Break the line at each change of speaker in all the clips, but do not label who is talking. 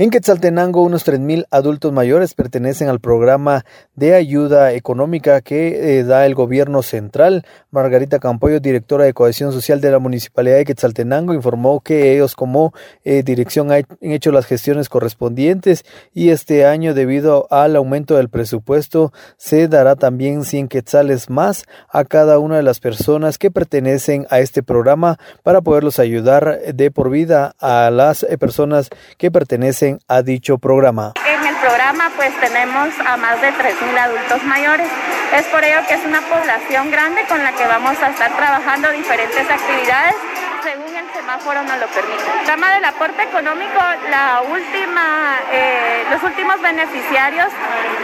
En Quetzaltenango, unos 3.000 adultos mayores pertenecen al programa de ayuda económica que eh, da el gobierno central. Margarita Campoyo, directora de cohesión social de la Municipalidad de Quetzaltenango, informó que ellos como eh, dirección han hecho las gestiones correspondientes y este año, debido al aumento del presupuesto, se dará también 100 quetzales más a cada una de las personas que pertenecen a este programa para poderlos ayudar de por vida a las eh, personas que pertenecen a dicho programa.
En el programa pues tenemos a más de 3.000 adultos mayores. Es por ello que es una población grande con la que vamos a estar trabajando diferentes actividades según el semáforo nos lo permite. Tema del aporte económico, la última, eh, los últimos beneficiarios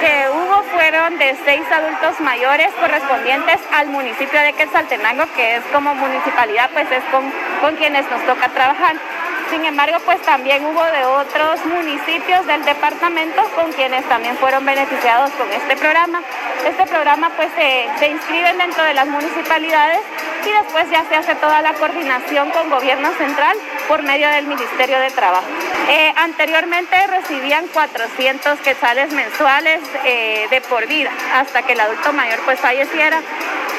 que hubo fueron de seis adultos mayores correspondientes al municipio de Quetzaltenango, que es como municipalidad, pues es con, con quienes nos toca trabajar. Sin embargo, pues también hubo de otros municipios del departamento con quienes también fueron beneficiados con este programa. Este programa pues se, se inscriben dentro de las municipalidades y después ya se hace toda la coordinación con gobierno central por medio del Ministerio de Trabajo. Eh, anteriormente recibían 400 quetzales mensuales eh, de por vida hasta que el adulto mayor pues falleciera.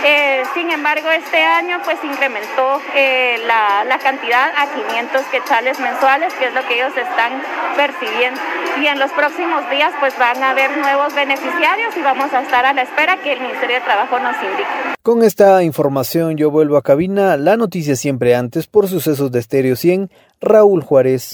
Eh, sin embargo, este año pues incrementó eh, la, cantidad a 500 quetzales mensuales, que es lo que ellos están percibiendo. Y en los próximos días pues van a haber nuevos beneficiarios y vamos a estar a la espera que el Ministerio de Trabajo nos indique.
Con esta información yo vuelvo a cabina. La noticia siempre antes por sucesos de Estéreo 100. Raúl Juárez.